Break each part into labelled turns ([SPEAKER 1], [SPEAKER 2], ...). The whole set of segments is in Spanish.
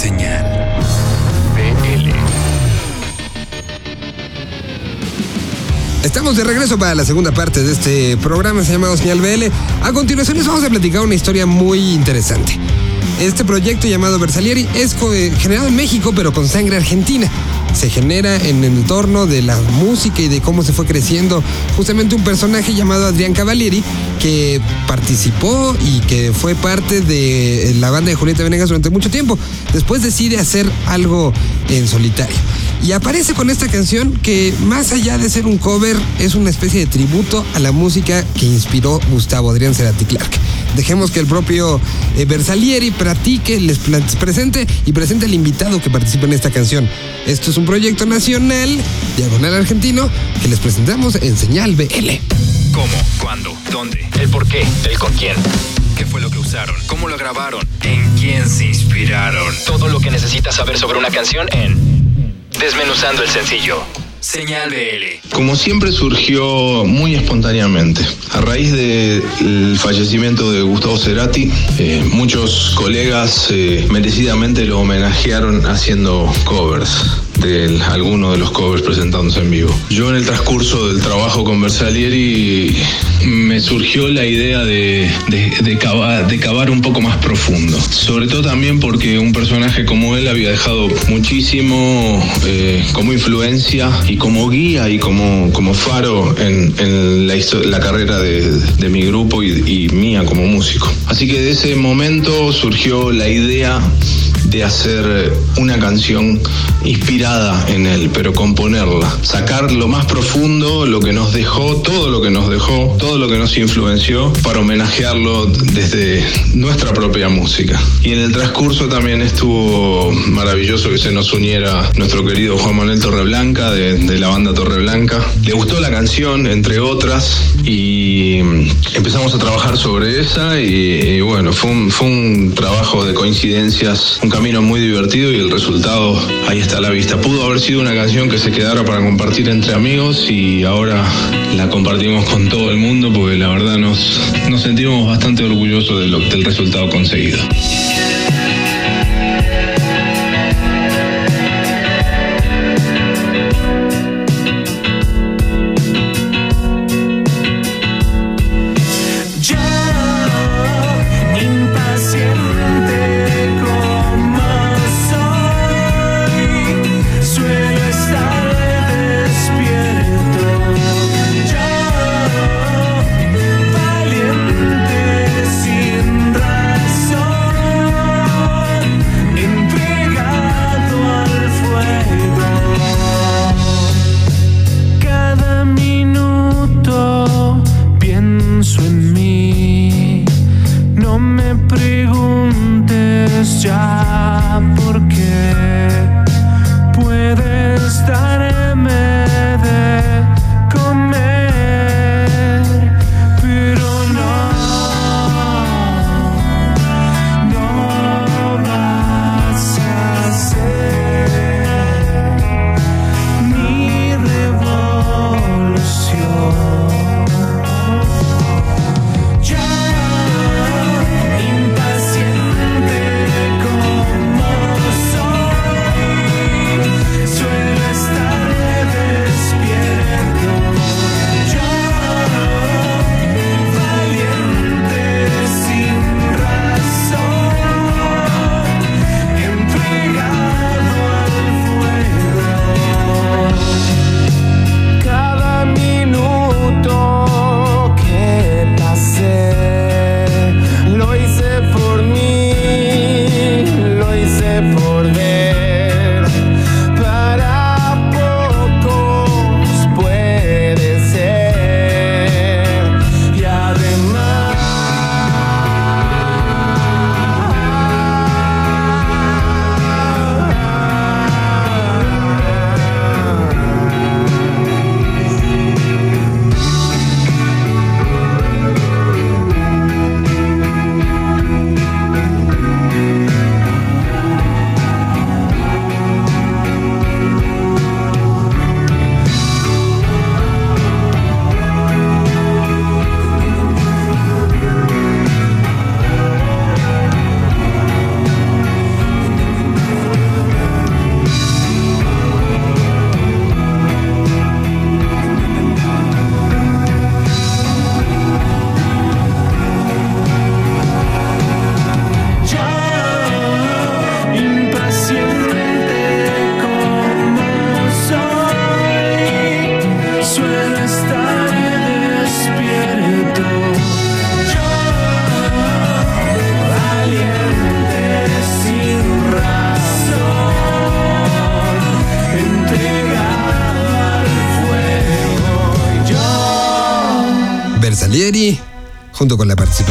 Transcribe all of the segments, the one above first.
[SPEAKER 1] Señal BL.
[SPEAKER 2] Estamos de regreso para la segunda parte de este programa llamado Señal BL. A continuación les vamos a platicar una historia muy interesante. Este proyecto llamado Versalieri es eh, generado en México pero con sangre argentina. Se genera en el entorno de la música y de cómo se fue creciendo justamente un personaje llamado Adrián Cavalieri que participó y que fue parte de la banda de Julieta Venegas durante mucho tiempo. Después decide hacer algo en solitario. Y aparece con esta canción que más allá de ser un cover es una especie de tributo a la música que inspiró Gustavo Adrián Cerati Clark. Dejemos que el propio eh, Versalieri practique, les presente y presente al invitado que participa en esta canción. Esto es un proyecto nacional, diagonal argentino, que les presentamos en Señal BL.
[SPEAKER 1] ¿Cómo? ¿Cuándo? ¿Dónde? ¿El por qué? ¿El con quién? ¿Qué fue lo que usaron? ¿Cómo lo grabaron? ¿En quién se inspiraron? Todo lo que necesitas saber sobre una canción en Desmenuzando el sencillo. Señal BL.
[SPEAKER 3] Como siempre surgió muy espontáneamente. A raíz del fallecimiento de Gustavo Cerati, eh, muchos colegas eh, merecidamente lo homenajearon haciendo covers de algunos de los covers presentándose en vivo. Yo en el transcurso del trabajo con Versalieri me surgió la idea de, de, de cavar, de cavar un poco más profundo. Sobre todo también porque un personaje como él había dejado muchísimo eh, como influencia y como guía y como, como faro en, en la, la carrera de, de mi grupo y, y mía como músico. Así que de ese momento surgió la idea de hacer una canción inspirada en él, pero componerla, sacar lo más profundo, lo que nos dejó, todo lo que nos dejó, todo lo que nos influenció, para homenajearlo desde nuestra propia música. Y en el transcurso también estuvo maravilloso que se nos uniera nuestro querido Juan Manuel Torreblanca de, de la banda Torreblanca. Le gustó la canción, entre otras, y empezamos a trabajar sobre esa y, y bueno, fue un, fue un trabajo de coincidencias, un camino muy divertido y el resultado ahí está a la vista. Pudo haber sido una canción que se quedara para compartir entre amigos y ahora la compartimos con todo el mundo porque la verdad nos, sentimos bastante orgullosos de lo- del resultado conseguido.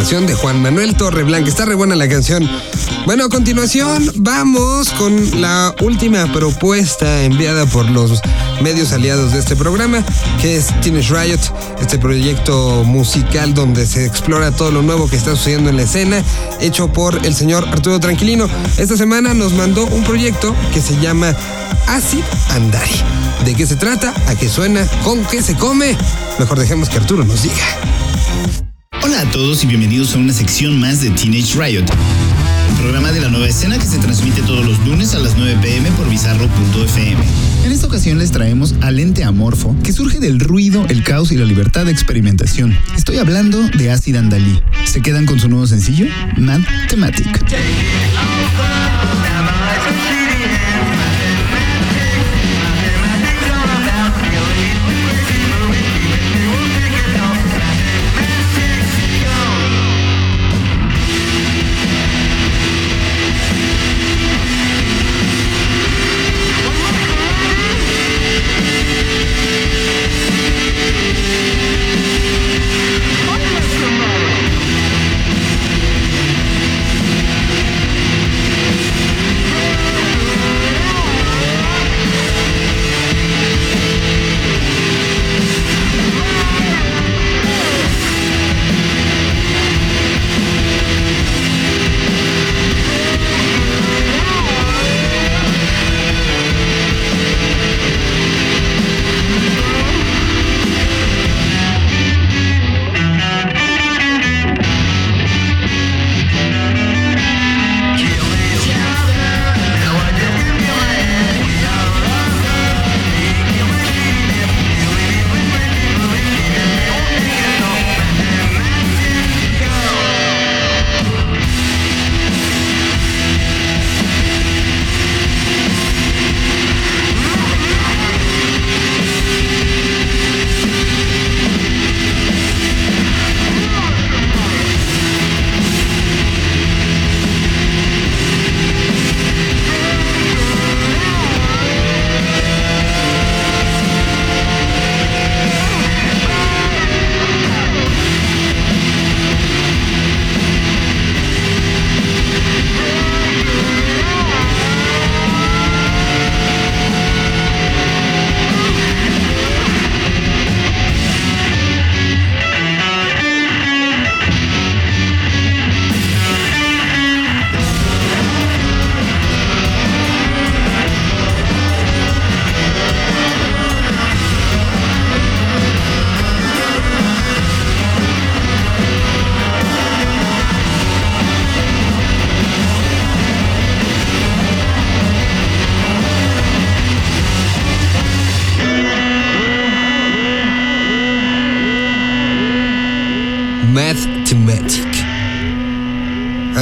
[SPEAKER 4] De
[SPEAKER 2] Juan Manuel Torreblanca. Está re buena la canción. Bueno, a continuación vamos con la última propuesta enviada por los medios aliados de este programa, que es Teenage Riot, este proyecto musical donde se explora todo lo nuevo que está sucediendo en la escena, hecho por el señor Arturo Tranquilino. Esta semana nos mandó un proyecto que se llama Acid Andari. ¿De qué se trata? ¿A qué suena? ¿Con qué se come? Mejor dejemos que Arturo nos diga.
[SPEAKER 5] Hola a todos y bienvenidos a una sección más de Teenage Riot, un programa de la nueva escena que se transmite todos los lunes a las 9 pm por bizarro.fm. En esta ocasión les traemos al ente amorfo que surge del ruido, el caos y la libertad de experimentación. Estoy hablando de Acid Andalí. ¿Se quedan con su nuevo sencillo? Mad Thematic.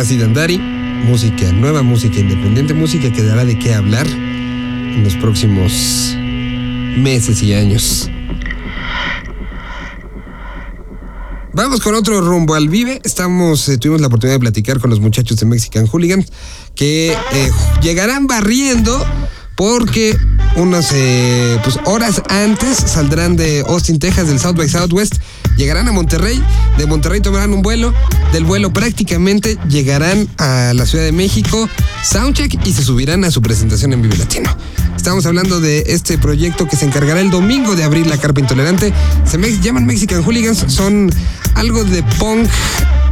[SPEAKER 2] Andari, música nueva, música independiente, música que dará de qué hablar en los próximos meses y años. Vamos con otro rumbo al Vive. Estamos, eh, tuvimos la oportunidad de platicar con los muchachos de Mexican Hooligans que eh, llegarán barriendo porque unas eh, pues, horas antes saldrán de Austin, Texas, del South by Southwest, llegarán a Monterrey, de Monterrey tomarán un vuelo, del vuelo prácticamente llegarán a la Ciudad de México, soundcheck y se subirán a su presentación en Vive Latino. Estamos hablando de este proyecto que se encargará el domingo de abrir la carpa intolerante. Se llaman Mexican Hooligans, son algo de punk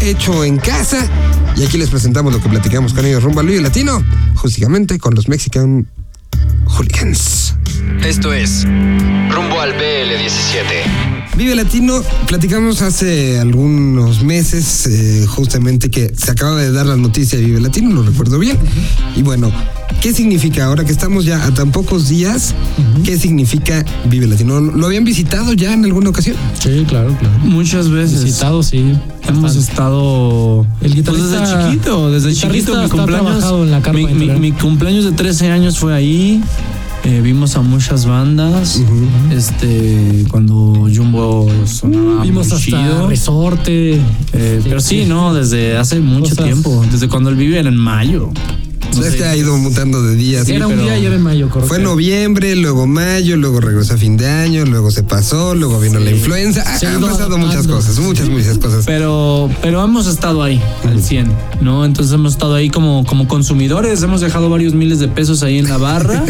[SPEAKER 2] hecho en casa. Y aquí les presentamos lo que platicamos con ellos rumbo al Vive Latino, justamente con los Mexican Hooligans.
[SPEAKER 1] Esto es Rumbo al BL17.
[SPEAKER 2] Vive Latino, platicamos hace algunos meses eh, justamente que se acaba de dar la noticia de Vive Latino, lo recuerdo bien. Y bueno, ¿qué significa ahora que estamos ya a tan pocos días? ¿Qué significa Vive Latino? ¿Lo habían visitado ya en alguna ocasión?
[SPEAKER 6] Sí, claro, claro.
[SPEAKER 7] Muchas veces.
[SPEAKER 6] Visitado, sí.
[SPEAKER 7] Hemos
[SPEAKER 6] Bastante.
[SPEAKER 7] estado.
[SPEAKER 6] El
[SPEAKER 7] pues desde chiquito, desde chiquito. Mi cumpleaños.
[SPEAKER 6] trabajado en la
[SPEAKER 7] mi cumpleaños de 13 años fue ahí. Eh, vimos a muchas bandas. Este, cuando Jumbo sonaba
[SPEAKER 6] Vimos
[SPEAKER 7] muy
[SPEAKER 6] hasta
[SPEAKER 7] chido.
[SPEAKER 6] Resorte.
[SPEAKER 7] Eh, pero sí, no, desde hace mucho
[SPEAKER 6] Cosas-
[SPEAKER 7] tiempo. Desde cuando él vive en mayo. No
[SPEAKER 2] Es
[SPEAKER 7] sé.
[SPEAKER 2] que ha ido mutando de días.
[SPEAKER 6] Era un día y era en mayo, correcto.
[SPEAKER 2] Fue noviembre, luego mayo, luego regresó a fin de año, luego se pasó, luego vino la influenza. Ah, han pasado
[SPEAKER 6] adaptando.
[SPEAKER 2] muchas cosas, muchas, muchas cosas.
[SPEAKER 7] Pero, pero hemos estado ahí al 100, ¿no? Entonces hemos estado ahí como, como consumidores, hemos dejado varios miles de pesos ahí en la barra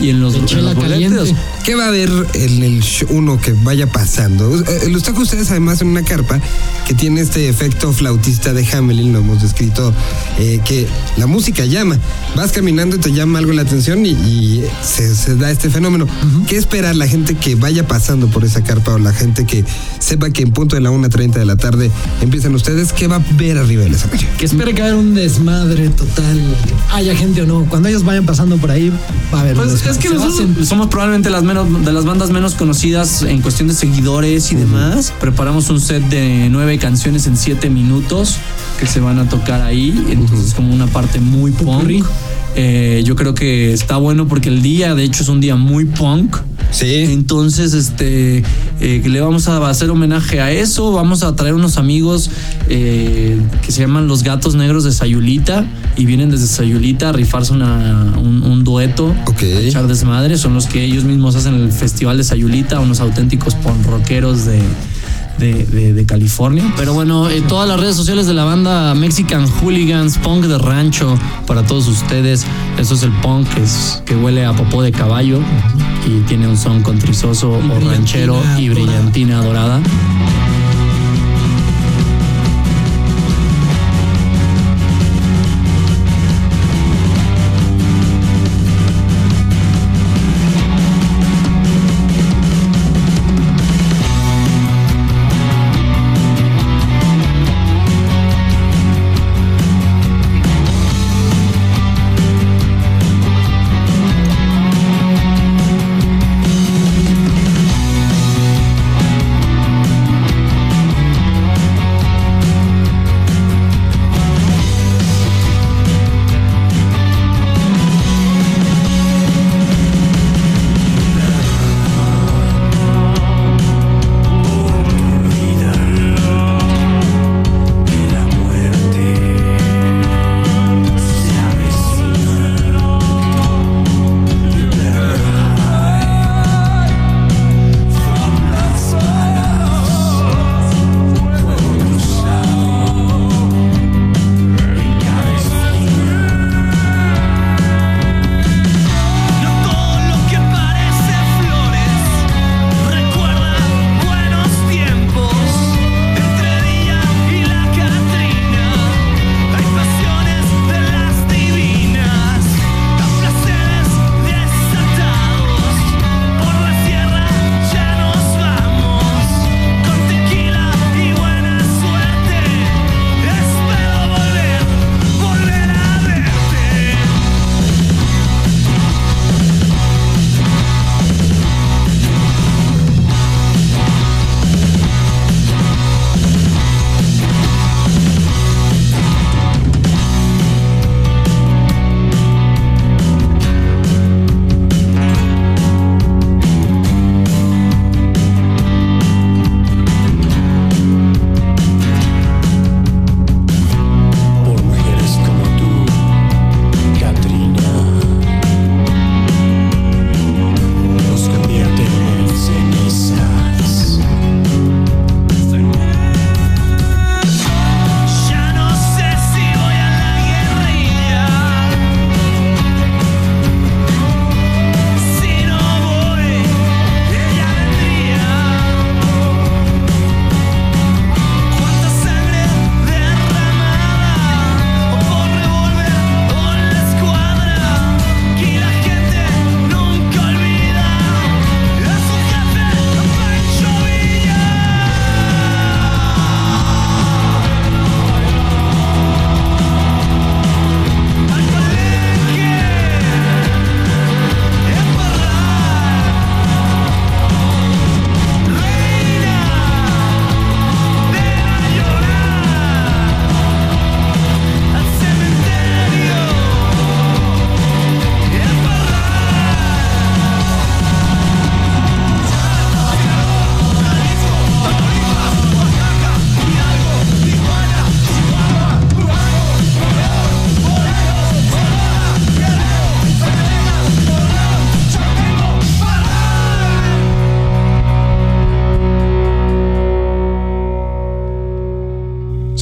[SPEAKER 7] y en los, en los boletos.
[SPEAKER 2] ¿Qué va a haber en el show uno que vaya pasando? Eh, Los taco ustedes además en una carpa que tiene este efecto flautista de Hamelin, lo hemos descrito, eh, que la música llama. Vas caminando y te llama algo la atención y, y se, se da este fenómeno. ¿Qué espera la gente que vaya pasando por esa carpa o la gente que sepa que en punto de la 1.30 de la tarde empiezan ustedes? ¿Qué va a ver arriba del escenario?
[SPEAKER 6] Que espere que haya un desmadre total, haya gente o no. Cuando ellos vayan pasando por ahí, va a haber un
[SPEAKER 7] Pues es que nosotros somos probablemente las menos, de las bandas menos conocidas en cuestión de seguidores y demás. Preparamos un set de nueve canciones en siete minutos que se van a tocar ahí. Entonces, como una parte muy punk. Eh, yo creo que está bueno porque el día, de hecho, es un día muy punk.
[SPEAKER 2] Sí.
[SPEAKER 7] Entonces, este, eh, le vamos a hacer homenaje a eso. Vamos a traer unos amigos eh, que se llaman los Gatos Negros de Sayulita y vienen desde Sayulita a rifarse una- un, un dueto,
[SPEAKER 2] Ok.
[SPEAKER 7] a echar desmadre. Son los que ellos mismos hacen el festival de Sayulita, unos auténticos ponrockeros de. De, de- de California. Pero bueno, eh, todas las redes sociales de la banda Mexican Hooligans, punk de rancho, para todos ustedes. Eso es el punk que, es, que huele a popó de caballo y tiene un son contrizoso o ranchero y
[SPEAKER 6] dorada.
[SPEAKER 7] brillantina dorada.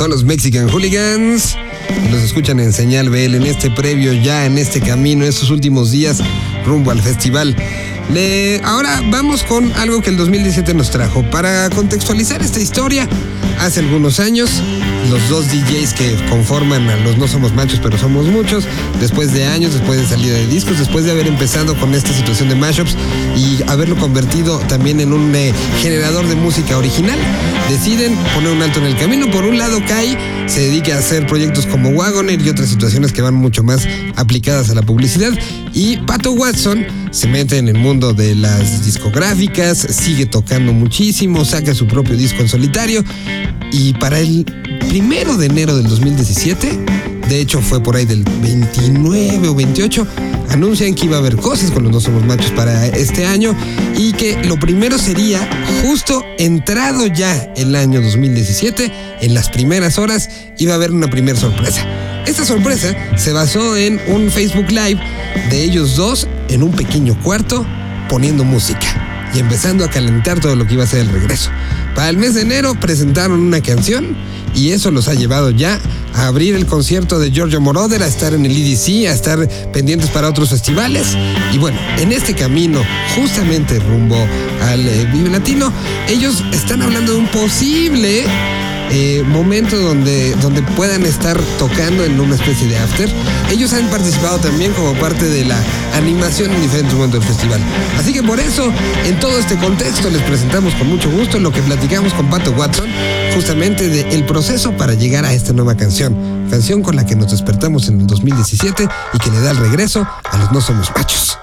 [SPEAKER 2] Son los Mexican Hooligans. Los escuchan en Señal BL en este previo, ya en este camino, estos últimos días rumbo al festival. Le- ahora vamos con algo que el 2017 nos trajo. Para contextualizar esta historia, hace algunos años, los dos DJs que conforman a los No Somos Machos, pero somos muchos, después de años, después de salida de discos, después de haber empezado con esta situación de mashups y haberlo convertido también en un eh, generador de música original, deciden poner un alto en el camino. Por un lado, Kai se dedica a hacer proyectos como Wagoner y otras situaciones que van mucho más aplicadas a la publicidad. Y Pato Watson se mete en el mundo de las discográficas, sigue tocando muchísimo, saca su propio disco en solitario. Y para el primero de enero del 2017, de hecho fue por ahí del 29 o 28, anuncian que iba a haber cosas con los No Somos Machos para este año y que lo primero sería justo entrado ya el año 2017, en las primeras horas iba a haber una primera sorpresa. Esta sorpresa se basó en un Facebook Live de ellos dos en un pequeño cuarto poniendo música y empezando a calentar todo lo que iba a ser el regreso. Para el mes de enero presentaron una canción y eso los ha llevado ya a abrir el concierto de Giorgio Moroder, a estar en el EDC, a estar pendientes para otros festivales. Y bueno, en este camino, justamente rumbo al eh, Vive Latino, ellos están hablando de un posible eh, momento donde, donde puedan estar tocando en una especie de after. Ellos han participado también como parte de la animación en diferentes momentos del festival. Así que por eso, en todo este contexto, les presentamos con mucho gusto lo que platicamos con Pato Watson, justamente del proceso para llegar a esta nueva canción. Canción con la que nos despertamos en el 2017 y que le da el regreso a los No Somos Machos.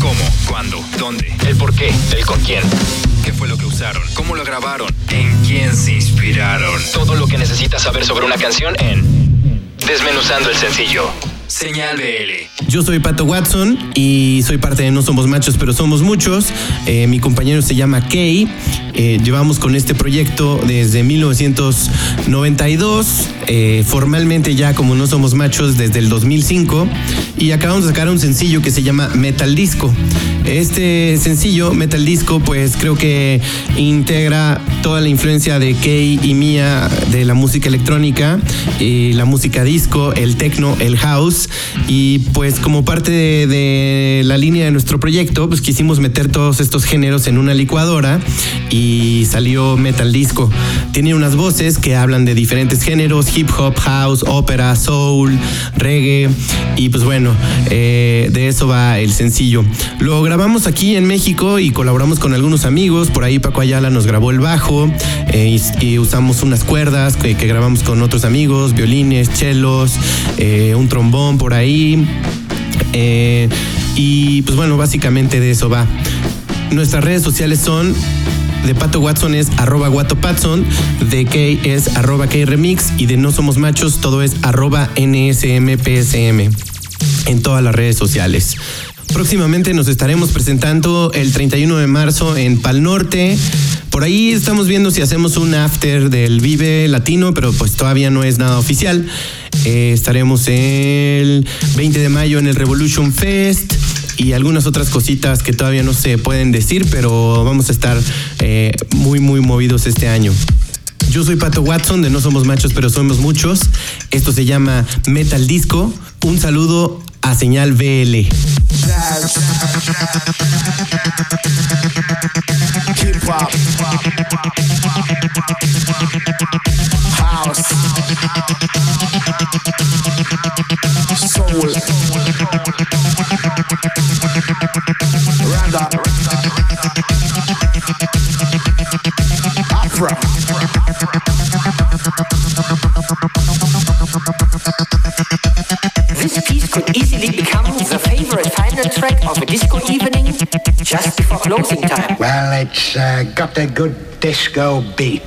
[SPEAKER 1] ¿Cómo? ¿Cuándo? ¿Dónde? ¿El por qué? ¿El con quién? ¿Qué fue lo que usaron? ¿Cómo lo grabaron? ¿En quién se inspiraron? Todo lo que necesitas saber sobre una canción en Desmenuzando el sencillo. Señal BL.
[SPEAKER 8] Yo soy Pato Watson y soy parte de No Somos Machos, pero somos muchos. Eh, mi compañero se llama Kay. Eh, llevamos con este proyecto desde 1992, eh, formalmente ya como No Somos Machos desde el 2005 y acabamos de sacar un sencillo que se llama Metal Disco. Este sencillo, Metal Disco, pues creo que integra toda la influencia de Kay y mía de la música electrónica, y la música disco, el techno, el house y pues como parte de, de la línea de nuestro proyecto, pues quisimos meter todos estos géneros en una licuadora y salió Metal Disco. Tiene unas voces que hablan de diferentes géneros, hip hop, house, ópera, soul, reggae y pues bueno, eh, de eso va el sencillo. Lo grabamos aquí en México y colaboramos con algunos amigos, por ahí Paco Ayala nos grabó el bajo eh, y, y usamos unas cuerdas que, grabamos con otros amigos, violines, chelos, eh, un trombón por ahí. Y pues bueno, básicamente de eso va. Nuestras redes sociales son de Pato Watson es arroba guatopatson, de Kay es arroba Remix y de No Somos Machos todo es arroba NSMPSM en todas las redes sociales. Próximamente nos estaremos presentando el 31 de marzo en Pal Norte. Por ahí estamos viendo si hacemos un after del Vive Latino, pero pues todavía no es nada oficial. Eh, estaremos el 20 de mayo en el Revolution Fest y algunas otras cositas que todavía no se pueden decir, pero vamos a estar eh, muy, muy movidos este año. Yo soy Pato Watson de No Somos Machos, pero somos muchos. Esto se llama Metal Disco. Un saludo a Señal BL.
[SPEAKER 9] This piece could easily become the favorite final track of a disco evening just before closing time.
[SPEAKER 10] Well, it's uh, got a good disco beat.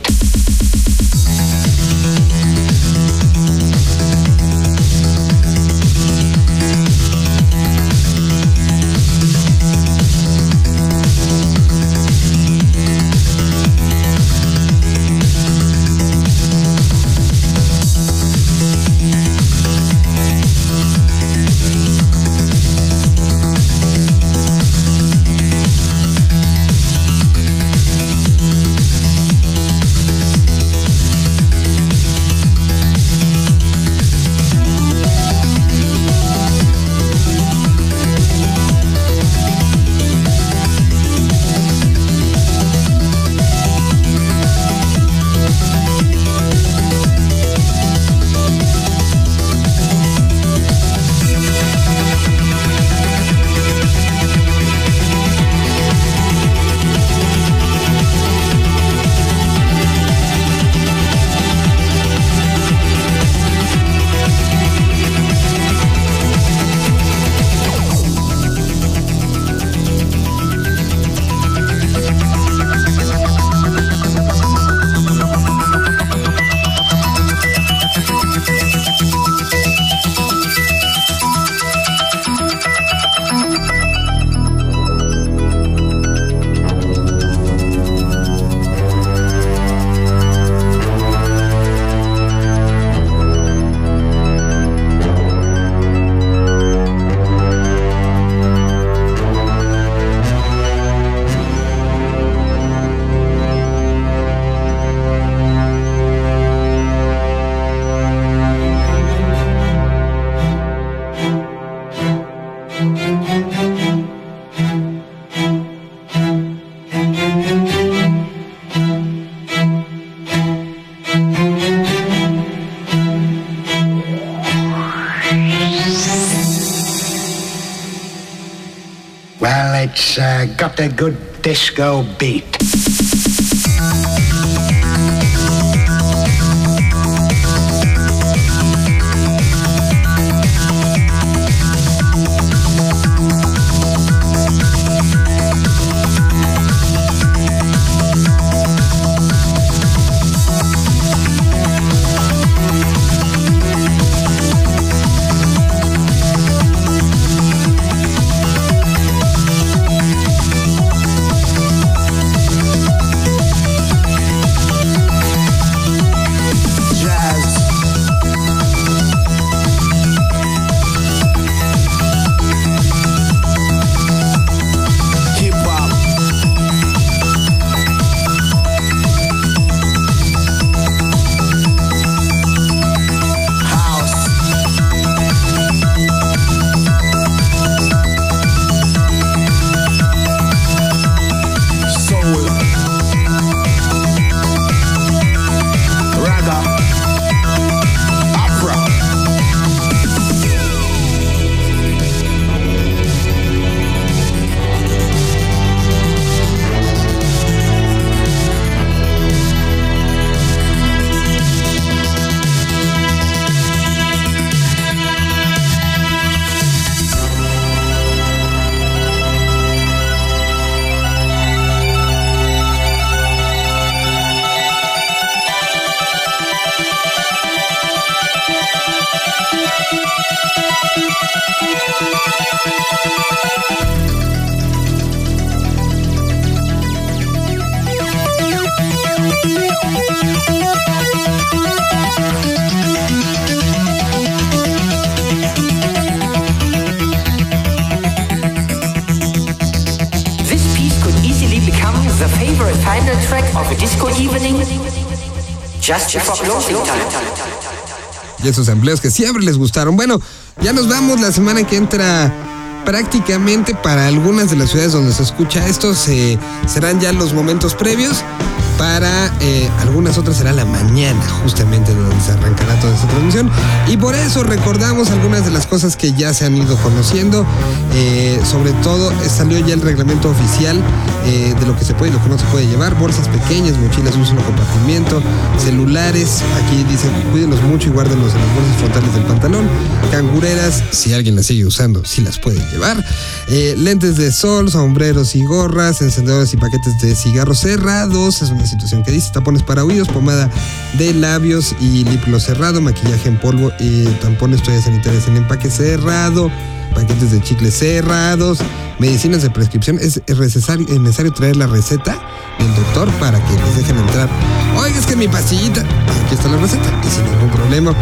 [SPEAKER 10] Uh, got a good disco beat.
[SPEAKER 9] The favorite final track of a disco evening just before closing time.
[SPEAKER 2] y esos empleos que siempre les gustaron. Bueno, ya nos vamos la semana que entra. Prácticamente para algunas de las ciudades donde se escucha esto se, serán ya los momentos previos. Para eh, algunas otras será la mañana, justamente donde se arrancará toda esta transmisión. Y por eso recordamos algunas de las cosas que ya se han ido conociendo. Eh, sobre todo eh, salió ya el reglamento oficial de lo que se puede y lo que no se puede llevar. Bolsas pequeñas, mochilas de un solo compartimiento, celulares. Aquí dice cuídenlos mucho y guárdenlos en las bolsas frontales del pantalón. Cangureras, si alguien las sigue usando, sí las puede llevar. Lentes de sol, sombreros y gorras, encendedores y paquetes de cigarros cerrados. Es una situación que dice. Tapones para oídos, pomada de labios y lip gloss cerrado, maquillaje en polvo y tampones, toallas sanitarias en empaque cerrado paquetes de chicles cerrados, medicinas de prescripción. Es necesario, es necesario traer la receta del doctor para que les dejen entrar. Oiga, es que mi pastillita, aquí está la receta y sin ningún problema.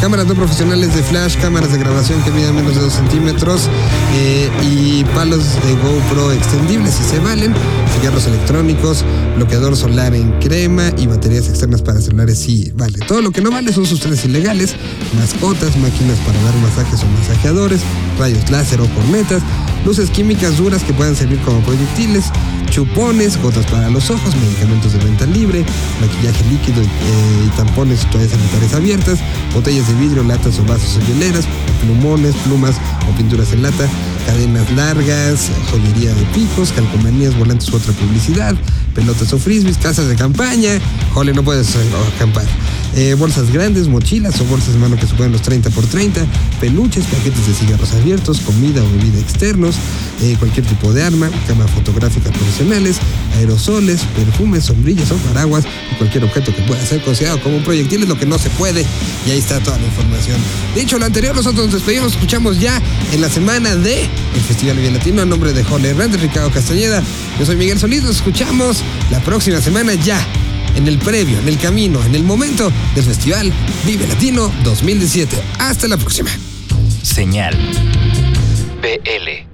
[SPEAKER 2] Cámaras no profesionales de flash, cámaras de grabación que midan menos de 2 centímetros eh, y palos de GoPro extendibles si se valen, cigarros electrónicos, bloqueador solar en crema y baterías externas para celulares sí vale. Todo lo que no vale son sustancias ilegales, mascotas, máquinas para dar masajes o masajeadores, rayos láser o cornetas, luces químicas duras que puedan servir como proyectiles, chupones, gotas para los ojos, medicamentos de venta libre, maquillaje líquido y, eh, y tampones, toallas sanitarias abiertas, botellas de vidrio, latas o vasos o hieleras, plumones, plumas o pinturas en lata, cadenas largas, joyería de picos, calcomanías, volantes u otra publicidad, pelotas o frisbees, casas de campaña, jole, no puedes eh, acampar. Eh, bolsas grandes, mochilas o bolsas de mano que superan los 30 por 30, peluches, paquetes de cigarros abiertos, comida o bebida externos, eh, cualquier tipo de arma, cámaras fotográficas profesionales, aerosoles, perfumes, sombrillas o paraguas y cualquier objeto que pueda ser considerado como un proyectil es lo que no se puede. Y ahí está toda la información. Dicho lo anterior, nosotros nos despedimos, escuchamos ya en la semana de el Festival Bien Latino a nombre de Jole Hernández, Ricardo Castañeda. Yo soy Miguel Solís, nos escuchamos la próxima semana ya en el previo, en el camino, en el momento del Festival Vive Latino 2017. Hasta la próxima.
[SPEAKER 1] Señal. BL.